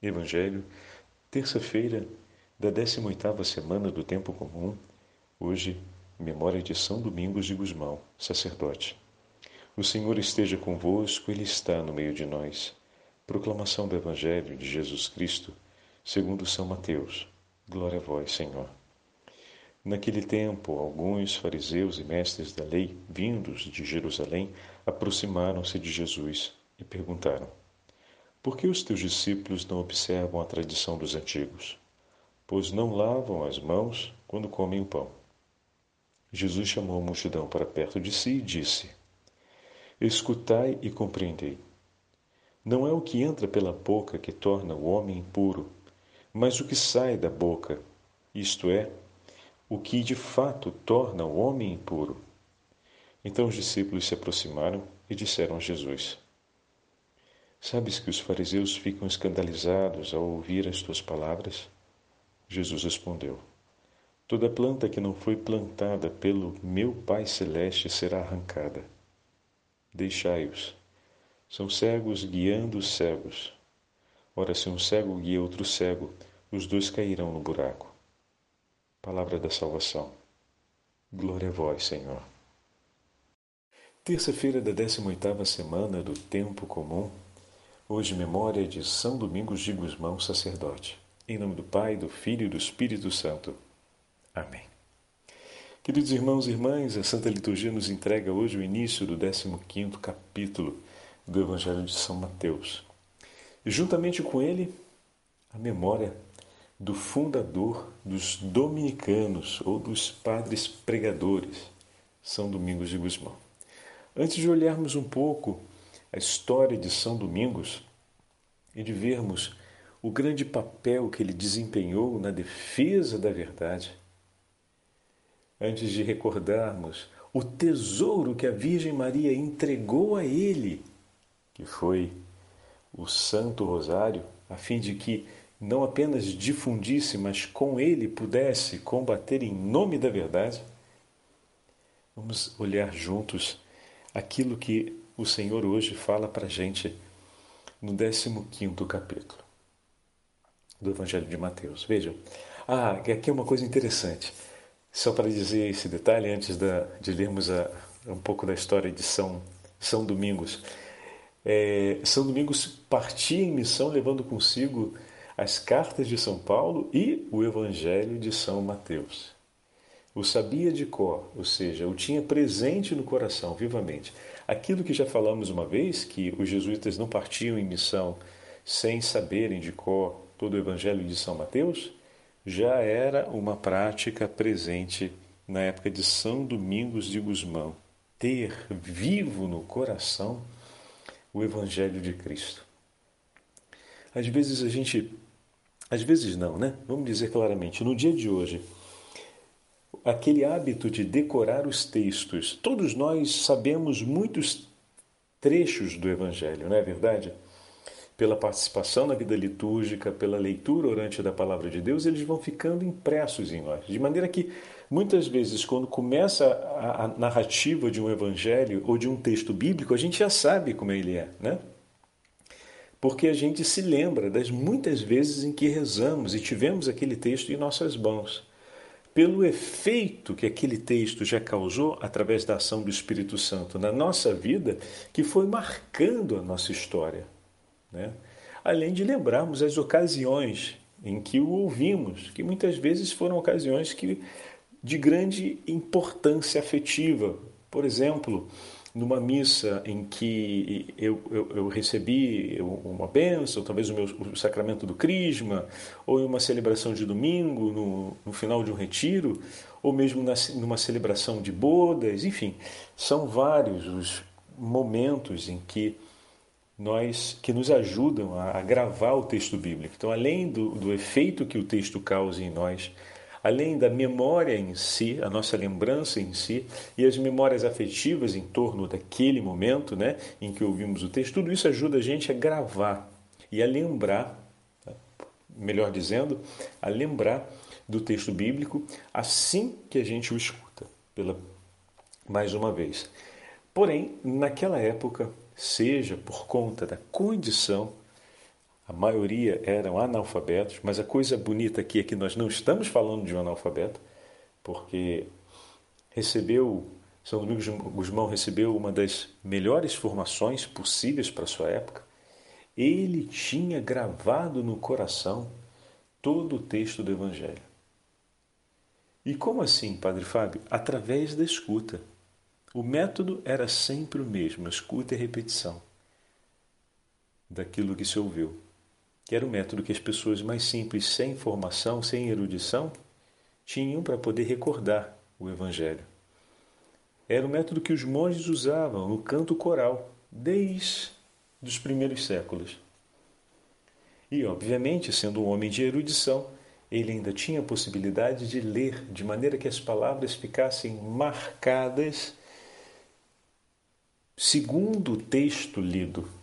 Evangelho, terça-feira da 18ª semana do tempo comum, hoje, memória de São Domingos de Gusmão, sacerdote. O Senhor esteja convosco, Ele está no meio de nós. Proclamação do Evangelho de Jesus Cristo, segundo São Mateus. Glória a vós, Senhor. Naquele tempo, alguns fariseus e mestres da lei, vindos de Jerusalém, aproximaram-se de Jesus e perguntaram: por que os teus discípulos não observam a tradição dos antigos? Pois não lavam as mãos quando comem o pão. Jesus chamou a multidão para perto de si e disse: Escutai e compreendei. Não é o que entra pela boca que torna o homem impuro, mas o que sai da boca, isto é, o que de fato torna o homem impuro. Então os discípulos se aproximaram e disseram a Jesus: Sabes que os fariseus ficam escandalizados ao ouvir as tuas palavras? Jesus respondeu: Toda planta que não foi plantada pelo meu Pai Celeste será arrancada. Deixai-os. São cegos guiando os cegos. Ora, se um cego guia outro cego, os dois cairão no buraco. Palavra da salvação. Glória a vós, Senhor. Terça-feira da 18ª semana do tempo comum. Hoje, memória de São Domingos de Gusmão, sacerdote. Em nome do Pai, do Filho e do Espírito Santo. Amém. Queridos irmãos e irmãs, a Santa Liturgia nos entrega hoje o início do 15 capítulo do Evangelho de São Mateus. E juntamente com ele, a memória do fundador dos dominicanos ou dos padres pregadores, São Domingos de Gusmão. Antes de olharmos um pouco a história de São Domingos e de vermos o grande papel que ele desempenhou na defesa da verdade, antes de recordarmos o tesouro que a Virgem Maria entregou a ele, que foi o Santo Rosário, a fim de que não apenas difundisse, mas com ele pudesse combater em nome da verdade, vamos olhar juntos aquilo que o Senhor hoje fala para a gente no 15 capítulo do Evangelho de Mateus. Vejam, ah, aqui é uma coisa interessante. Só para dizer esse detalhe antes da, de lermos a, um pouco da história de São, São Domingos. É, São Domingos partia em missão levando consigo as cartas de São Paulo e o Evangelho de São Mateus. O sabia de cor, ou seja, o tinha presente no coração vivamente. Aquilo que já falamos uma vez, que os jesuítas não partiam em missão sem saberem de cor todo o Evangelho de São Mateus, já era uma prática presente na época de São Domingos de Gusmão. Ter vivo no coração o Evangelho de Cristo. Às vezes a gente. Às vezes não, né? Vamos dizer claramente, no dia de hoje aquele hábito de decorar os textos. Todos nós sabemos muitos trechos do Evangelho, não é verdade? Pela participação na vida litúrgica, pela leitura orante da palavra de Deus, eles vão ficando impressos em nós. De maneira que, muitas vezes, quando começa a, a narrativa de um evangelho ou de um texto bíblico, a gente já sabe como ele é, né? Porque a gente se lembra das muitas vezes em que rezamos e tivemos aquele texto em nossas mãos pelo efeito que aquele texto já causou através da ação do Espírito Santo na nossa vida, que foi marcando a nossa história. Né? Além de lembrarmos as ocasiões em que o ouvimos, que muitas vezes foram ocasiões que, de grande importância afetiva. Por exemplo, numa missa em que eu, eu, eu recebi uma bênção, talvez o, meu, o sacramento do crisma, ou em uma celebração de domingo, no, no final de um retiro, ou mesmo na, numa celebração de bodas, enfim, são vários os momentos em que nós que nos ajudam a, a gravar o texto bíblico. Então, além do, do efeito que o texto causa em nós, além da memória em si, a nossa lembrança em si e as memórias afetivas em torno daquele momento, né, em que ouvimos o texto, tudo isso ajuda a gente a gravar e a lembrar, melhor dizendo, a lembrar do texto bíblico assim que a gente o escuta, pela mais uma vez. Porém, naquela época, seja por conta da condição a maioria eram analfabetos, mas a coisa bonita aqui é que nós não estamos falando de um analfabeto, porque recebeu, São Domingos Guzmão recebeu uma das melhores formações possíveis para a sua época. Ele tinha gravado no coração todo o texto do Evangelho. E como assim, Padre Fábio? Através da escuta. O método era sempre o mesmo, escuta e repetição daquilo que se ouviu que era o método que as pessoas mais simples, sem formação, sem erudição, tinham para poder recordar o Evangelho. Era o método que os monges usavam no canto coral, desde os primeiros séculos. E, obviamente, sendo um homem de erudição, ele ainda tinha a possibilidade de ler de maneira que as palavras ficassem marcadas segundo o texto lido.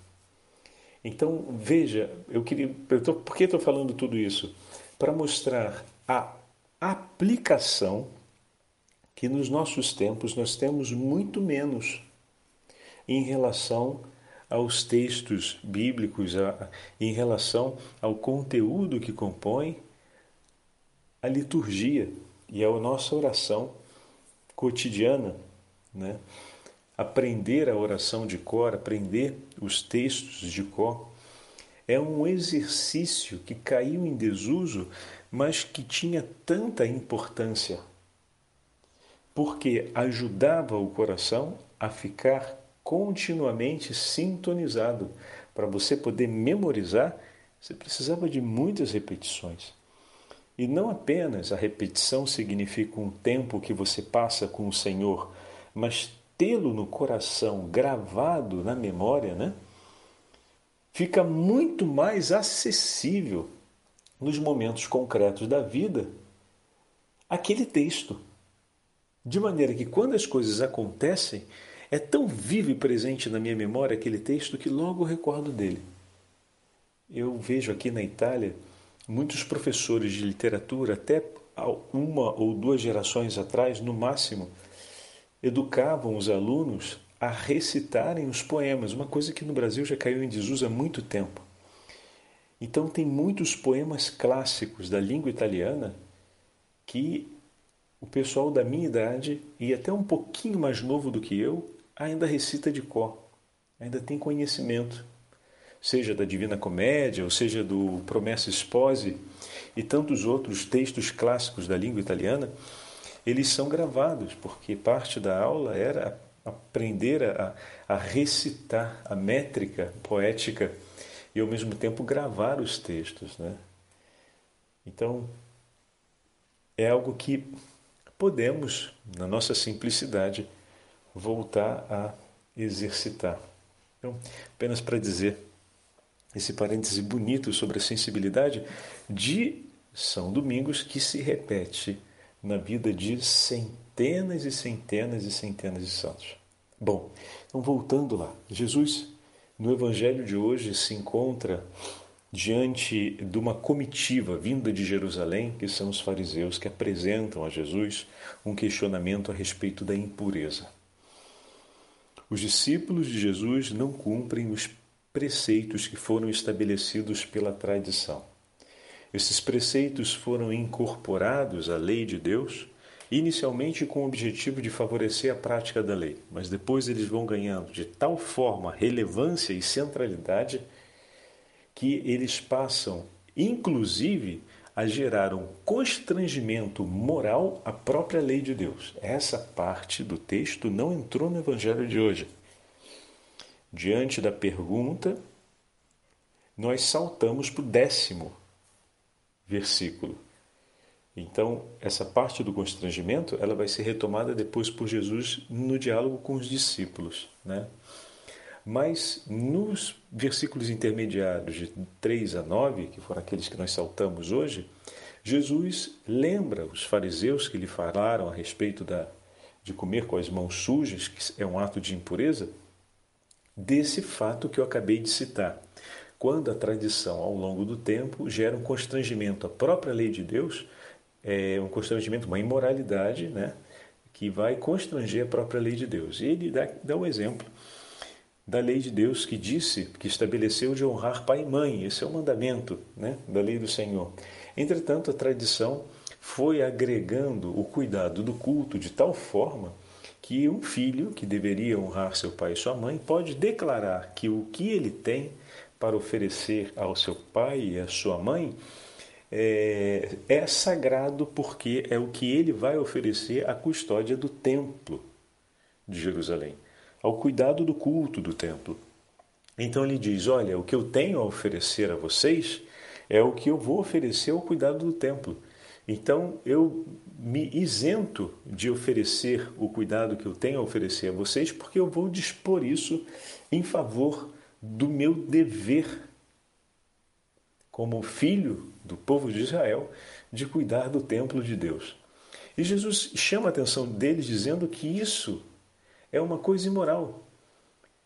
Então, veja, eu queria. Eu tô, por que estou falando tudo isso? Para mostrar a aplicação que nos nossos tempos nós temos muito menos em relação aos textos bíblicos, a, em relação ao conteúdo que compõe a liturgia e a nossa oração cotidiana, né? Aprender a oração de cor, aprender os textos de cor, é um exercício que caiu em desuso, mas que tinha tanta importância, porque ajudava o coração a ficar continuamente sintonizado. Para você poder memorizar, você precisava de muitas repetições. E não apenas a repetição significa um tempo que você passa com o Senhor, mas tê-lo no coração, gravado na memória, né? Fica muito mais acessível nos momentos concretos da vida aquele texto. De maneira que quando as coisas acontecem, é tão vivo e presente na minha memória aquele texto que logo recordo dele. Eu vejo aqui na Itália muitos professores de literatura, até uma ou duas gerações atrás, no máximo, educavam os alunos a recitarem os poemas, uma coisa que no Brasil já caiu em desuso há muito tempo. Então, tem muitos poemas clássicos da língua italiana que o pessoal da minha idade e até um pouquinho mais novo do que eu ainda recita de cor, ainda tem conhecimento, seja da Divina Comédia, ou seja do Promessa Sposi e tantos outros textos clássicos da língua italiana eles são gravados, porque parte da aula era aprender a, a recitar a métrica poética e ao mesmo tempo gravar os textos. Né? Então, é algo que podemos, na nossa simplicidade, voltar a exercitar. Então, apenas para dizer esse parêntese bonito sobre a sensibilidade de São Domingos que se repete na vida de centenas e centenas e centenas de santos. Bom, então voltando lá, Jesus no Evangelho de hoje se encontra diante de uma comitiva vinda de Jerusalém, que são os fariseus que apresentam a Jesus um questionamento a respeito da impureza. Os discípulos de Jesus não cumprem os preceitos que foram estabelecidos pela tradição. Esses preceitos foram incorporados à lei de Deus, inicialmente com o objetivo de favorecer a prática da lei, mas depois eles vão ganhando de tal forma relevância e centralidade que eles passam, inclusive, a gerar um constrangimento moral à própria lei de Deus. Essa parte do texto não entrou no Evangelho de hoje. Diante da pergunta, nós saltamos para o décimo versículo. Então, essa parte do constrangimento, ela vai ser retomada depois por Jesus no diálogo com os discípulos, né? Mas nos versículos intermediários de 3 a 9, que foram aqueles que nós saltamos hoje, Jesus lembra os fariseus que lhe falaram a respeito da, de comer com as mãos sujas, que é um ato de impureza, desse fato que eu acabei de citar quando a tradição, ao longo do tempo, gera um constrangimento à própria lei de Deus, é um constrangimento, uma imoralidade, né, que vai constranger a própria lei de Deus. E ele dá, dá um exemplo da lei de Deus que disse, que estabeleceu de honrar pai e mãe. Esse é o mandamento né, da lei do Senhor. Entretanto, a tradição foi agregando o cuidado do culto de tal forma que um filho que deveria honrar seu pai e sua mãe pode declarar que o que ele tem para oferecer ao seu pai e à sua mãe é, é sagrado porque é o que ele vai oferecer à custódia do templo de Jerusalém, ao cuidado do culto do templo. Então ele diz: Olha, o que eu tenho a oferecer a vocês é o que eu vou oferecer ao cuidado do templo. Então eu me isento de oferecer o cuidado que eu tenho a oferecer a vocês, porque eu vou dispor isso em favor do meu dever como filho do povo de Israel de cuidar do templo de Deus. E Jesus chama a atenção deles dizendo que isso é uma coisa imoral,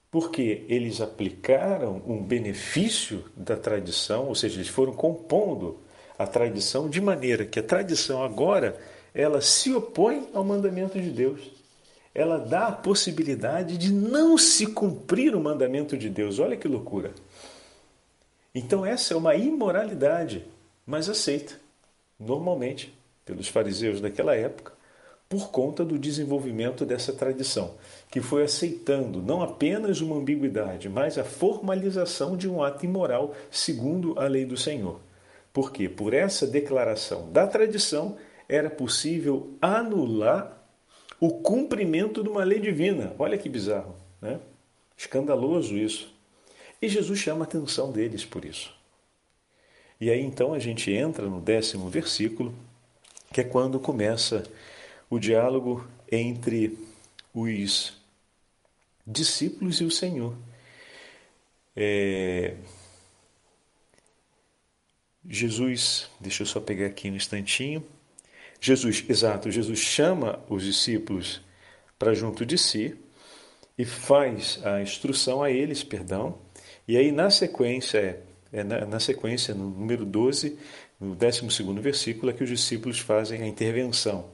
porque eles aplicaram um benefício da tradição, ou seja, eles foram compondo a tradição de maneira que a tradição agora ela se opõe ao mandamento de Deus. Ela dá a possibilidade de não se cumprir o mandamento de Deus. Olha que loucura. Então essa é uma imoralidade, mas aceita normalmente pelos fariseus daquela época por conta do desenvolvimento dessa tradição, que foi aceitando não apenas uma ambiguidade, mas a formalização de um ato imoral segundo a lei do Senhor. Porque por essa declaração da tradição era possível anular o cumprimento de uma lei divina. Olha que bizarro, né? Escandaloso isso. E Jesus chama a atenção deles por isso. E aí então a gente entra no décimo versículo, que é quando começa o diálogo entre os discípulos e o Senhor. É, Jesus, deixa eu só pegar aqui um instantinho. Jesus, exato, Jesus chama os discípulos para junto de si e faz a instrução a eles, perdão. E aí na sequência, é, na, na sequência, no número 12, no 12 versículo, é que os discípulos fazem a intervenção.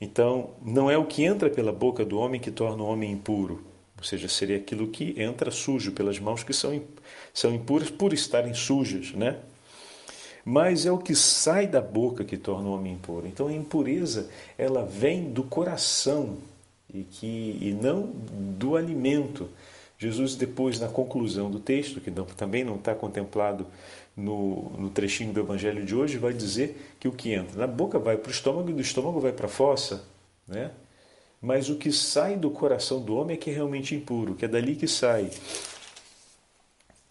Então, não é o que entra pela boca do homem que torna o homem impuro, ou seja, seria aquilo que entra sujo pelas mãos que são, são impuras por estarem sujas, né? Mas é o que sai da boca que torna o homem impuro. Então a impureza ela vem do coração e que e não do alimento. Jesus depois na conclusão do texto, que não, também não está contemplado no, no trechinho do Evangelho de hoje, vai dizer que o que entra na boca vai para o estômago e do estômago vai para a fossa, né? Mas o que sai do coração do homem é que é realmente impuro, que é dali que sai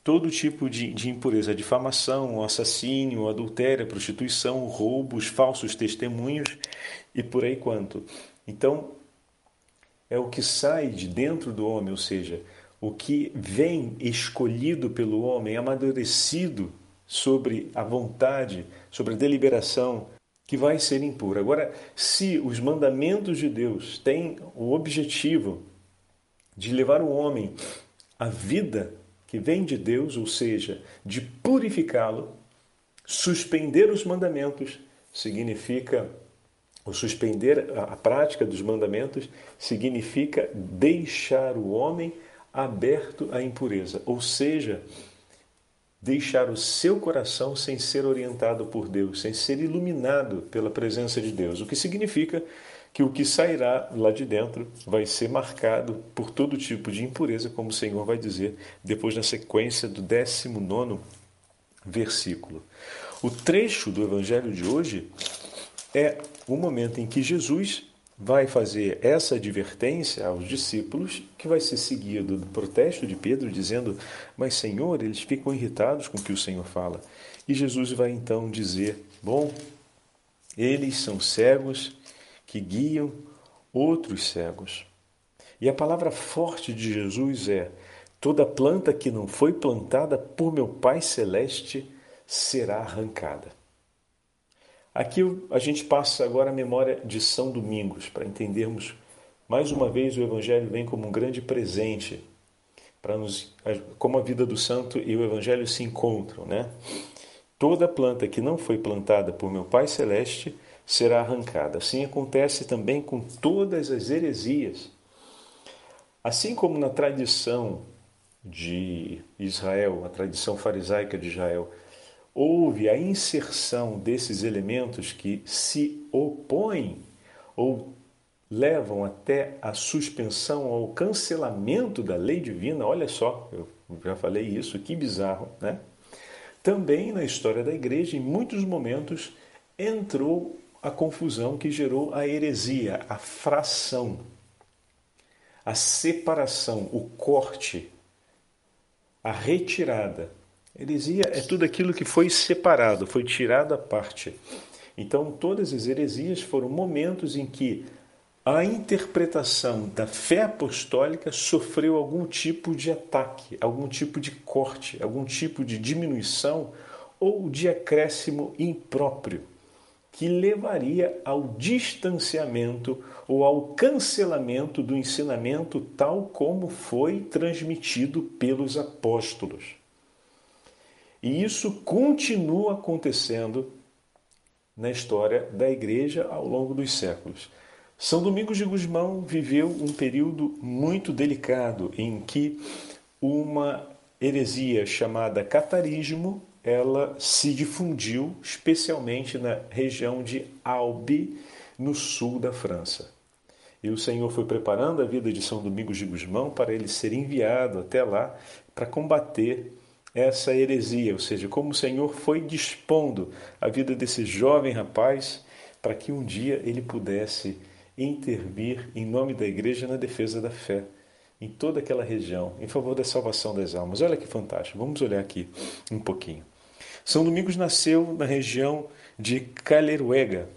todo tipo de, de impureza, difamação, assassínio, adultério, prostituição, roubos, falsos testemunhos e por aí quanto. Então, é o que sai de dentro do homem, ou seja, o que vem escolhido pelo homem, amadurecido sobre a vontade, sobre a deliberação, que vai ser impuro. Agora, se os mandamentos de Deus têm o objetivo de levar o homem à vida que vem de Deus, ou seja, de purificá-lo, suspender os mandamentos significa, ou suspender a prática dos mandamentos significa deixar o homem aberto à impureza, ou seja, deixar o seu coração sem ser orientado por Deus, sem ser iluminado pela presença de Deus, o que significa que o que sairá lá de dentro vai ser marcado por todo tipo de impureza, como o Senhor vai dizer depois na sequência do 19 versículo. O trecho do evangelho de hoje é o momento em que Jesus vai fazer essa advertência aos discípulos, que vai ser seguido do protesto de Pedro, dizendo: Mas, Senhor, eles ficam irritados com o que o Senhor fala. E Jesus vai então dizer: Bom, eles são cegos que guiam outros cegos. E a palavra forte de Jesus é: toda planta que não foi plantada por meu Pai Celeste será arrancada. Aqui a gente passa agora a memória de São Domingos, para entendermos mais uma vez o Evangelho vem como um grande presente para nos como a vida do santo e o Evangelho se encontram, né? Toda planta que não foi plantada por meu Pai Celeste será arrancada. Assim acontece também com todas as heresias. Assim como na tradição de Israel, a tradição farisaica de Israel, houve a inserção desses elementos que se opõem ou levam até a suspensão ou cancelamento da lei divina, olha só, eu já falei isso, que bizarro, né? Também na história da igreja, em muitos momentos, entrou a confusão que gerou a heresia, a fração, a separação, o corte, a retirada. Heresia é tudo aquilo que foi separado, foi tirado à parte. Então, todas as heresias foram momentos em que a interpretação da fé apostólica sofreu algum tipo de ataque, algum tipo de corte, algum tipo de diminuição ou de acréscimo impróprio que levaria ao distanciamento ou ao cancelamento do ensinamento tal como foi transmitido pelos apóstolos. E isso continua acontecendo na história da igreja ao longo dos séculos. São Domingos de Gusmão viveu um período muito delicado em que uma heresia chamada catarismo ela se difundiu especialmente na região de Albi, no sul da França. E o Senhor foi preparando a vida de São Domingos de Gusmão para ele ser enviado até lá para combater essa heresia, ou seja, como o Senhor foi dispondo a vida desse jovem rapaz para que um dia ele pudesse intervir em nome da igreja na defesa da fé em toda aquela região, em favor da salvação das almas. Olha que fantástico. Vamos olhar aqui um pouquinho. São Domingos nasceu na região de Caleruega,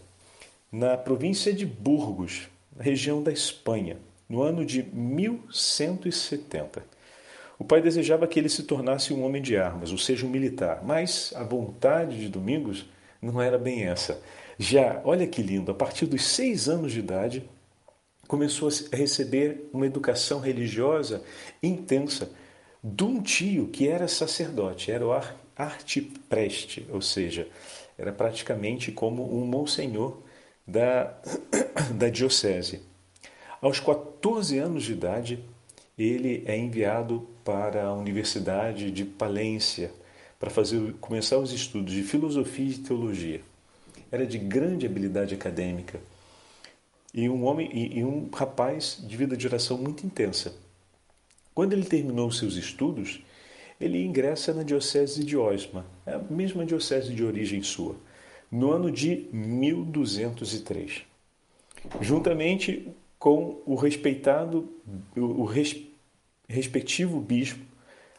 na província de Burgos, região da Espanha, no ano de 1170. O pai desejava que ele se tornasse um homem de armas, ou seja, um militar, mas a vontade de Domingos não era bem essa. Já, olha que lindo, a partir dos seis anos de idade, começou a receber uma educação religiosa intensa de um tio que era sacerdote, era o artipreste, ou seja, era praticamente como um monsenhor da, da diocese. Aos 14 anos de idade, ele é enviado para a Universidade de Palência para fazer, começar os estudos de filosofia e teologia. Era de grande habilidade acadêmica e um homem e, e um rapaz de vida de oração muito intensa. Quando ele terminou seus estudos, ele ingressa na Diocese de Osma, é a mesma diocese de origem sua, no ano de 1203. Juntamente com o respeitado, o, res, respectivo bispo.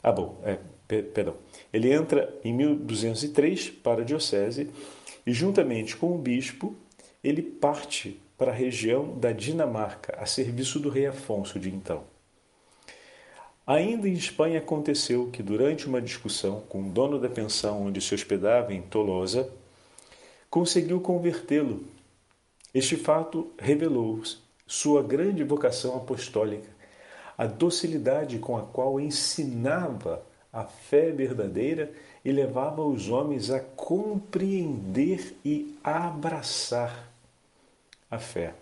Ah, bom, é, perdão. Ele entra em 1203 para a diocese e, juntamente com o bispo, ele parte para a região da Dinamarca, a serviço do rei Afonso de então. Ainda em Espanha aconteceu que, durante uma discussão com o dono da pensão onde se hospedava em Tolosa, conseguiu convertê-lo. Este fato revelou sua grande vocação apostólica, a docilidade com a qual ensinava a fé verdadeira e levava os homens a compreender e abraçar a fé.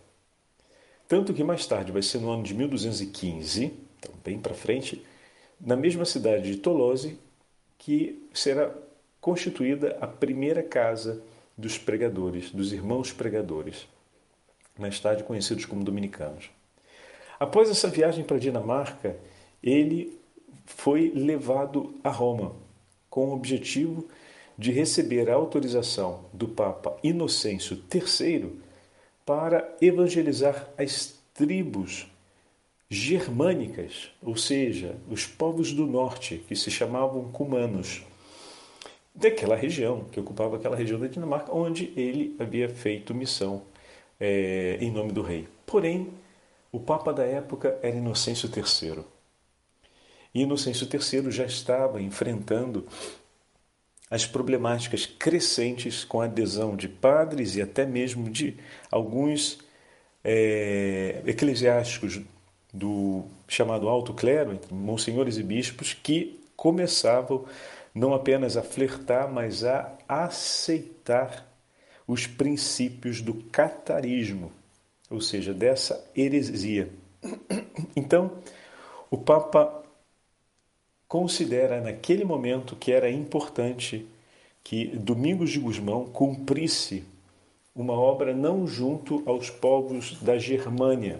Tanto que mais tarde, vai ser no ano de 1215, então bem para frente, na mesma cidade de Tolose, que será constituída a primeira casa dos pregadores, dos irmãos pregadores, mais tarde conhecidos como dominicanos. Após essa viagem para a Dinamarca, ele foi levado a Roma com o objetivo de receber a autorização do Papa Inocêncio III para evangelizar as tribos germânicas, ou seja, os povos do norte, que se chamavam cumanos, daquela região, que ocupava aquela região da Dinamarca, onde ele havia feito missão é, em nome do rei. Porém, o Papa da época era Inocêncio III. E Inocêncio III já estava enfrentando as problemáticas crescentes com a adesão de padres e até mesmo de alguns é, eclesiásticos do chamado alto clero, entre monsenhores e bispos, que começavam não apenas a flertar, mas a aceitar os princípios do catarismo, ou seja, dessa heresia. Então, o Papa considera naquele momento que era importante que Domingos de Gusmão cumprisse uma obra não junto aos povos da Germânia,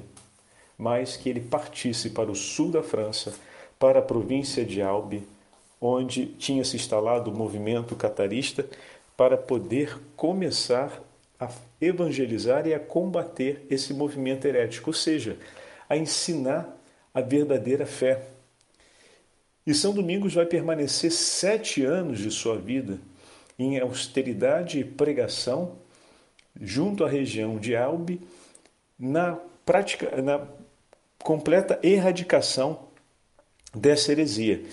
mas que ele partisse para o sul da França, para a província de Albi, onde tinha se instalado o movimento catarista, para poder começar a evangelizar e a combater esse movimento herético, ou seja, a ensinar a verdadeira fé. E São Domingos vai permanecer sete anos de sua vida em austeridade e pregação junto à região de Albi, na prática, na completa erradicação dessa heresia.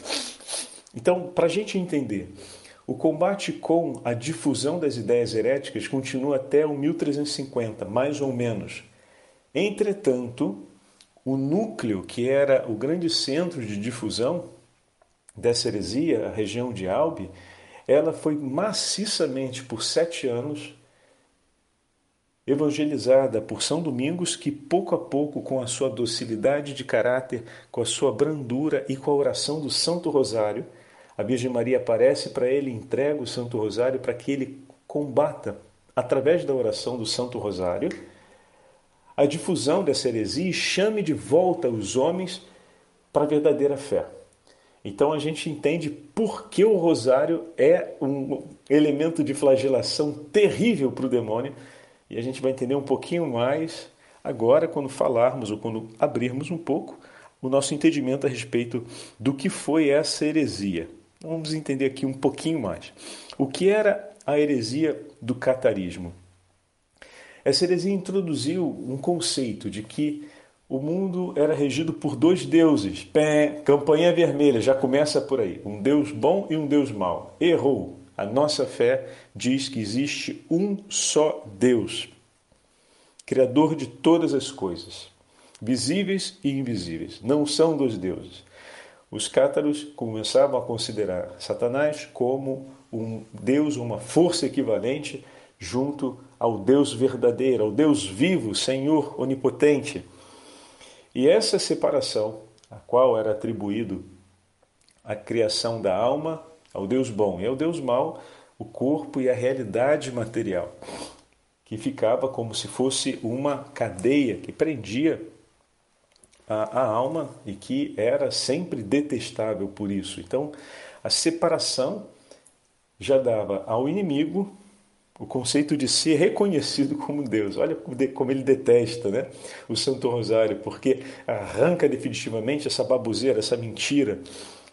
Então, para a gente entender, o combate com a difusão das ideias heréticas continua até o 1350, mais ou menos. Entretanto, o núcleo, que era o grande centro de difusão dessa heresia, a região de Albi, ela foi maciçamente por sete anos evangelizada por São Domingos, que pouco a pouco, com a sua docilidade de caráter, com a sua brandura e com a oração do Santo Rosário, a Virgem Maria aparece para ele, entrega o Santo Rosário para que ele combata, através da oração do Santo Rosário, a difusão dessa heresia e chame de volta os homens para a verdadeira fé. Então a gente entende por que o rosário é um elemento de flagelação terrível para o demônio e a gente vai entender um pouquinho mais agora quando falarmos ou quando abrirmos um pouco o nosso entendimento a respeito do que foi essa heresia. Vamos entender aqui um pouquinho mais. O que era a heresia do catarismo? Essa heresia introduziu um conceito de que o mundo era regido por dois deuses. Pé, campanha vermelha, já começa por aí. Um Deus bom e um Deus mau. Errou. A nossa fé diz que existe um só Deus, Criador de todas as coisas, visíveis e invisíveis. Não são dois deuses. Os cátaros começavam a considerar Satanás como um Deus, uma força equivalente junto ao Deus verdadeiro, ao Deus vivo, Senhor onipotente. E essa separação, a qual era atribuído a criação da alma ao Deus bom e ao Deus mau, o corpo e a realidade material, que ficava como se fosse uma cadeia que prendia a, a alma e que era sempre detestável por isso. Então, a separação já dava ao inimigo o conceito de ser reconhecido como Deus. Olha como ele detesta né? o Santo Rosário, porque arranca definitivamente essa babuzeira, essa mentira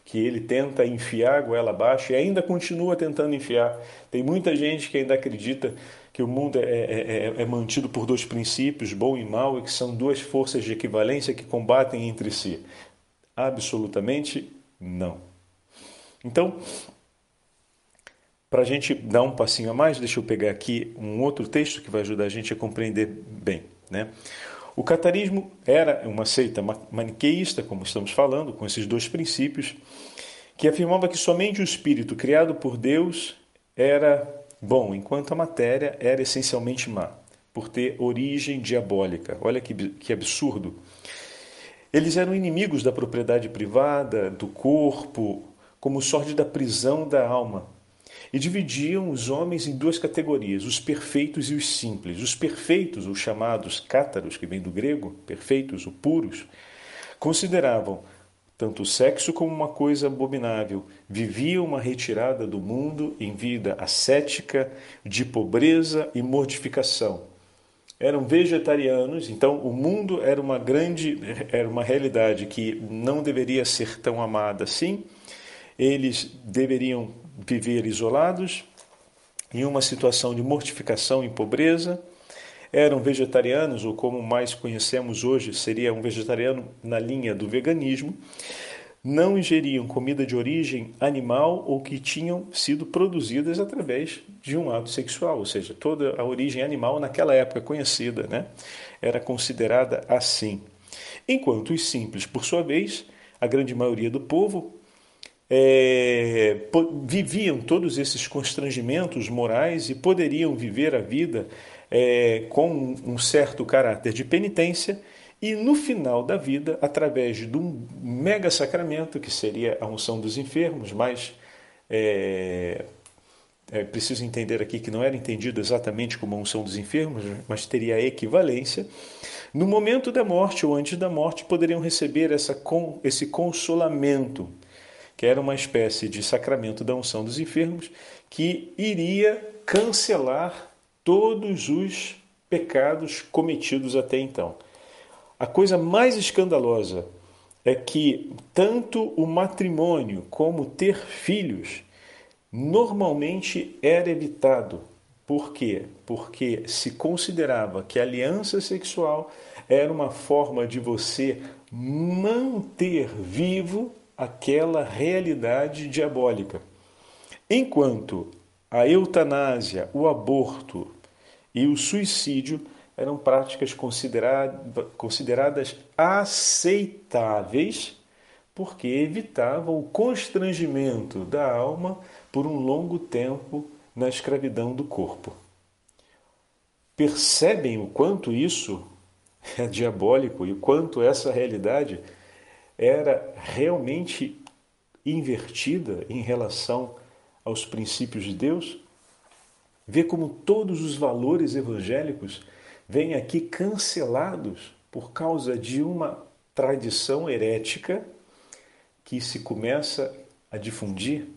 que ele tenta enfiar goela abaixo e ainda continua tentando enfiar. Tem muita gente que ainda acredita que o mundo é, é, é, é mantido por dois princípios, bom e mal, e que são duas forças de equivalência que combatem entre si. Absolutamente não. Então, para a gente dar um passinho a mais, deixa eu pegar aqui um outro texto que vai ajudar a gente a compreender bem. Né? O catarismo era uma seita maniqueísta, como estamos falando, com esses dois princípios, que afirmava que somente o espírito criado por Deus era bom, enquanto a matéria era essencialmente má, por ter origem diabólica. Olha que, que absurdo. Eles eram inimigos da propriedade privada, do corpo, como sorte da prisão da alma, e dividiam os homens em duas categorias, os perfeitos e os simples. Os perfeitos, os chamados cátaros, que vem do grego, perfeitos ou puros, consideravam tanto o sexo como uma coisa abominável, viviam uma retirada do mundo em vida ascética, de pobreza e mortificação. Eram vegetarianos, então o mundo era uma grande, era uma realidade que não deveria ser tão amada assim. Eles deveriam viver isolados, em uma situação de mortificação e pobreza. Eram vegetarianos, ou como mais conhecemos hoje, seria um vegetariano na linha do veganismo. Não ingeriam comida de origem animal ou que tinham sido produzidas através de um ato sexual, ou seja, toda a origem animal naquela época conhecida né, era considerada assim. Enquanto os simples, por sua vez, a grande maioria do povo é, viviam todos esses constrangimentos morais e poderiam viver a vida é, com um certo caráter de penitência e no final da vida, através de um mega sacramento, que seria a unção dos enfermos, mas é, é preciso entender aqui que não era entendido exatamente como a unção dos enfermos, mas teria a equivalência. No momento da morte ou antes da morte, poderiam receber essa, esse consolamento, que era uma espécie de sacramento da unção dos enfermos, que iria cancelar todos os pecados cometidos até então. A coisa mais escandalosa é que tanto o matrimônio como ter filhos normalmente era evitado. Por quê? Porque se considerava que a aliança sexual era uma forma de você manter vivo aquela realidade diabólica. Enquanto a eutanásia, o aborto e o suicídio eram práticas consideradas aceitáveis porque evitavam o constrangimento da alma por um longo tempo na escravidão do corpo. Percebem o quanto isso é diabólico e o quanto essa realidade era realmente invertida em relação aos princípios de Deus? Vê como todos os valores evangélicos vêm aqui cancelados por causa de uma tradição herética que se começa a difundir.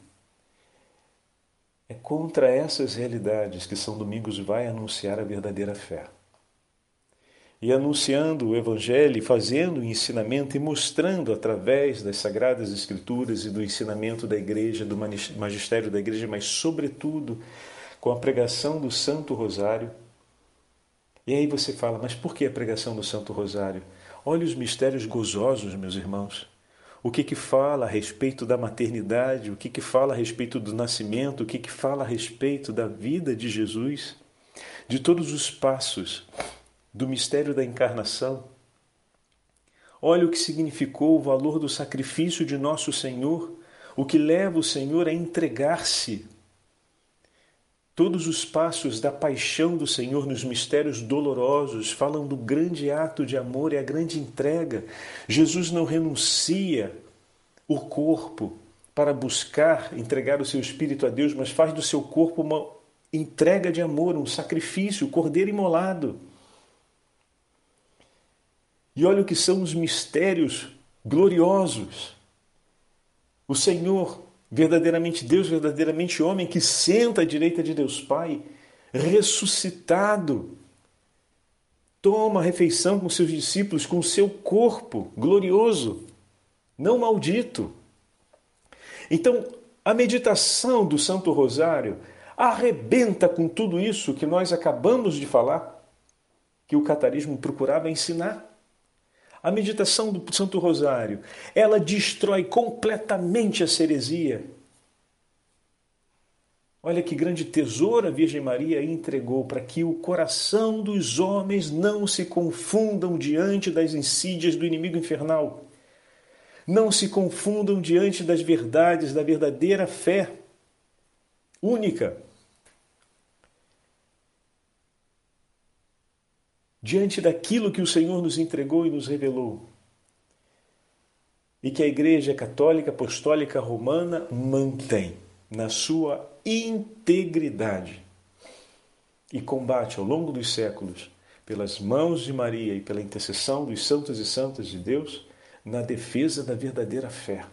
É contra essas realidades que São Domingos vai anunciar a verdadeira fé e anunciando o Evangelho, fazendo o ensinamento e mostrando através das Sagradas Escrituras e do ensinamento da Igreja, do magistério da Igreja, mas sobretudo com a pregação do Santo Rosário. E aí você fala, mas por que a pregação do Santo Rosário? Olha os mistérios gozosos, meus irmãos. O que que fala a respeito da maternidade, o que que fala a respeito do nascimento, o que que fala a respeito da vida de Jesus, de todos os passos do mistério da encarnação. Olha o que significou o valor do sacrifício de nosso Senhor, o que leva o Senhor a entregar-se. Todos os passos da paixão do Senhor nos mistérios dolorosos falam do grande ato de amor e a grande entrega. Jesus não renuncia o corpo para buscar entregar o seu espírito a Deus, mas faz do seu corpo uma entrega de amor, um sacrifício, o cordeiro imolado. E olha o que são os mistérios gloriosos. O Senhor, verdadeiramente Deus, verdadeiramente homem, que senta à direita de Deus Pai, ressuscitado, toma a refeição com seus discípulos, com seu corpo glorioso, não maldito. Então, a meditação do Santo Rosário arrebenta com tudo isso que nós acabamos de falar, que o catarismo procurava ensinar. A meditação do Santo Rosário, ela destrói completamente a heresia. Olha que grande tesouro a Virgem Maria entregou para que o coração dos homens não se confundam diante das insídias do inimigo infernal. Não se confundam diante das verdades da verdadeira fé única. Diante daquilo que o Senhor nos entregou e nos revelou. E que a Igreja Católica Apostólica Romana mantém na sua integridade e combate ao longo dos séculos, pelas mãos de Maria e pela intercessão dos santos e santas de Deus, na defesa da verdadeira fé.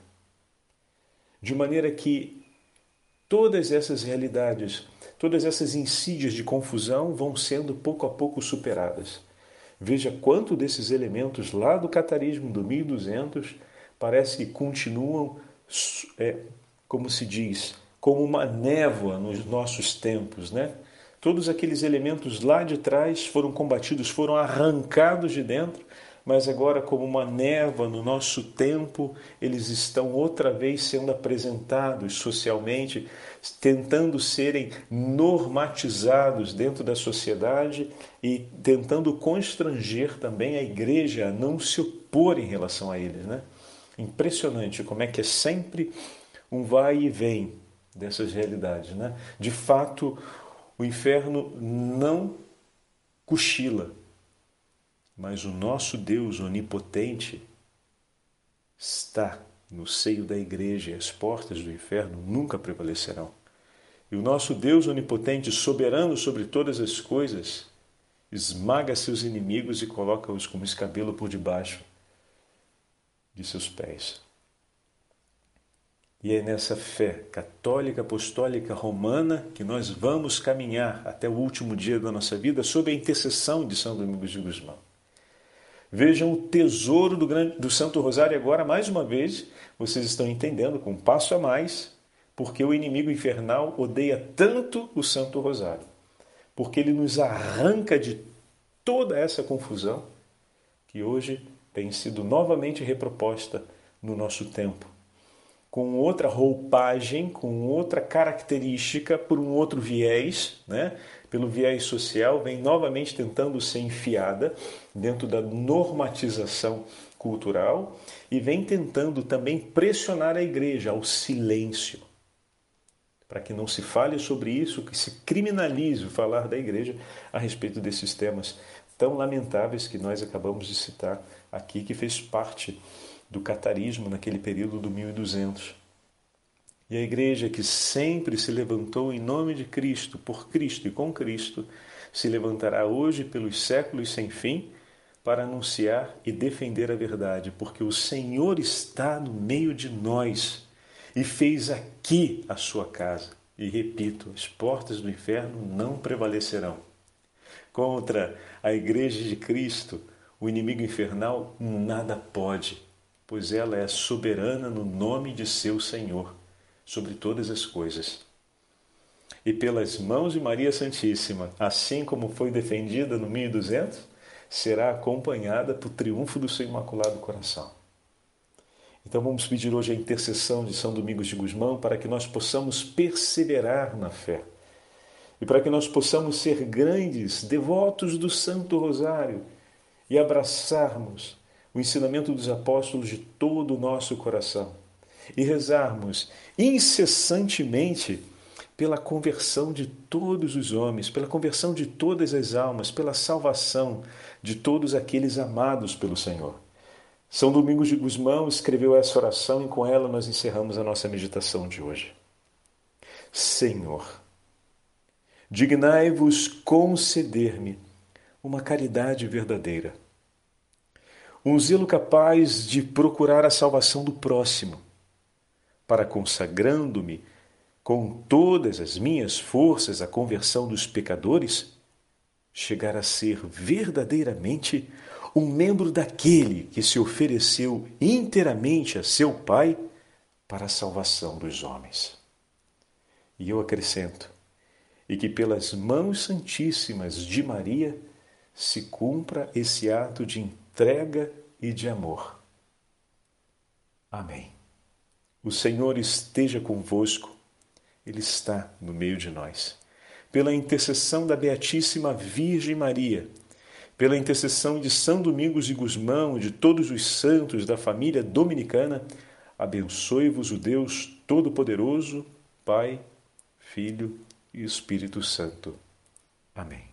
De maneira que todas essas realidades todas essas insídias de confusão vão sendo pouco a pouco superadas. Veja quanto desses elementos lá do catarismo do 1200 parece que continuam, é, como se diz, como uma névoa nos nossos tempos, né? Todos aqueles elementos lá de trás foram combatidos, foram arrancados de dentro mas agora, como uma névoa no nosso tempo, eles estão outra vez sendo apresentados socialmente, tentando serem normatizados dentro da sociedade e tentando constranger também a igreja a não se opor em relação a eles. Né? Impressionante como é que é sempre um vai e vem dessas realidades. Né? De fato, o inferno não cochila mas o nosso Deus onipotente está no seio da igreja e as portas do inferno nunca prevalecerão. E o nosso Deus onipotente, soberano sobre todas as coisas, esmaga seus inimigos e coloca-os como escabelo por debaixo de seus pés. E é nessa fé católica, apostólica, romana que nós vamos caminhar até o último dia da nossa vida sob a intercessão de São Domingos de Guzmão. Vejam o tesouro do, grande, do Santo Rosário agora, mais uma vez, vocês estão entendendo com um passo a mais, porque o inimigo infernal odeia tanto o Santo Rosário. Porque ele nos arranca de toda essa confusão que hoje tem sido novamente reproposta no nosso tempo com outra roupagem, com outra característica, por um outro viés, né? Pelo viés social, vem novamente tentando ser enfiada dentro da normatização cultural e vem tentando também pressionar a igreja ao silêncio, para que não se fale sobre isso, que se criminalize o falar da igreja a respeito desses temas tão lamentáveis que nós acabamos de citar aqui, que fez parte do catarismo naquele período do 1200. E a igreja que sempre se levantou em nome de Cristo, por Cristo e com Cristo, se levantará hoje pelos séculos sem fim para anunciar e defender a verdade, porque o Senhor está no meio de nós e fez aqui a sua casa. E repito, as portas do inferno não prevalecerão. Contra a igreja de Cristo, o inimigo infernal nada pode pois ela é soberana no nome de seu Senhor sobre todas as coisas. E pelas mãos de Maria Santíssima, assim como foi defendida no 1200, será acompanhada por triunfo do seu imaculado coração. Então vamos pedir hoje a intercessão de São Domingos de Gusmão para que nós possamos perseverar na fé e para que nós possamos ser grandes devotos do Santo Rosário e abraçarmos o ensinamento dos apóstolos de todo o nosso coração e rezarmos incessantemente pela conversão de todos os homens, pela conversão de todas as almas, pela salvação de todos aqueles amados pelo Senhor. São Domingos de Gusmão escreveu essa oração e com ela nós encerramos a nossa meditação de hoje. Senhor, dignai-vos conceder-me uma caridade verdadeira um zelo capaz de procurar a salvação do próximo, para consagrando-me com todas as minhas forças à conversão dos pecadores, chegar a ser verdadeiramente um membro daquele que se ofereceu inteiramente a seu Pai para a salvação dos homens. E eu acrescento, e que pelas mãos santíssimas de Maria se cumpra esse ato de entrega e de amor. Amém. O Senhor esteja convosco, Ele está no meio de nós. Pela intercessão da Beatíssima Virgem Maria, pela intercessão de São Domingos de Gusmão e de todos os santos da família dominicana, abençoe-vos o Deus Todo-Poderoso, Pai, Filho e Espírito Santo. Amém.